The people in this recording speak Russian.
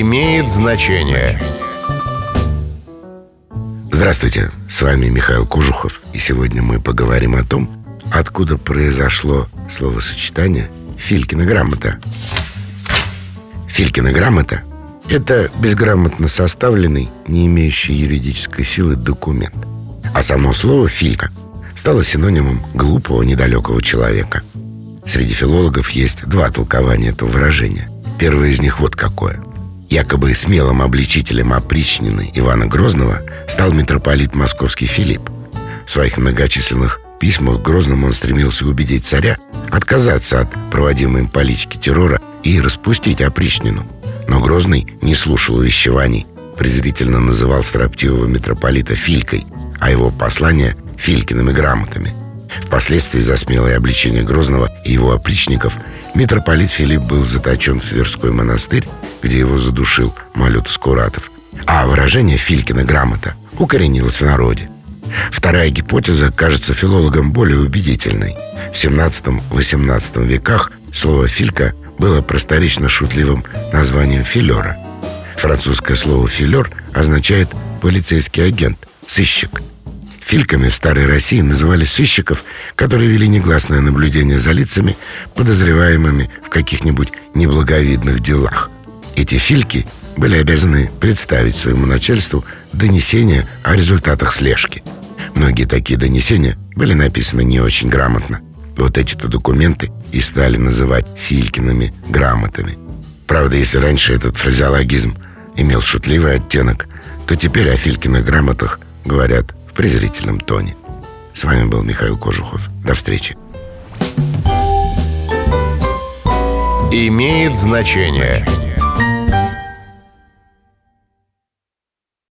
имеет значение. Здравствуйте, с вами Михаил Кожухов, и сегодня мы поговорим о том, откуда произошло словосочетание «Филькина грамота». Филькина грамота – это безграмотно составленный, не имеющий юридической силы документ. А само слово «филька» стало синонимом глупого, недалекого человека. Среди филологов есть два толкования этого выражения. Первое из них вот какое – Якобы смелым обличителем опричнины Ивана Грозного стал митрополит московский Филипп. В своих многочисленных письмах Грозному он стремился убедить царя отказаться от проводимой им политики террора и распустить опричнину. Но Грозный не слушал увещеваний, презрительно называл строптивого митрополита Филькой, а его послания – Филькиными грамотами. Впоследствии за смелое обличение Грозного и его опричников митрополит Филипп был заточен в Тверской монастырь где его задушил Малютус Куратов. А выражение «Филькина грамота» укоренилось в народе. Вторая гипотеза кажется филологам более убедительной. В 17-18 веках слово «филька» было просторечно шутливым названием «филера». Французское слово «филер» означает «полицейский агент», «сыщик». Фильками в Старой России называли сыщиков, которые вели негласное наблюдение за лицами, подозреваемыми в каких-нибудь неблаговидных делах – эти фильки были обязаны представить своему начальству донесение о результатах слежки. Многие такие донесения были написаны не очень грамотно. Вот эти-то документы и стали называть Филькиными грамотами. Правда, если раньше этот фразеологизм имел шутливый оттенок, то теперь о Филькиных грамотах говорят в презрительном тоне. С вами был Михаил Кожухов. До встречи. Имеет значение.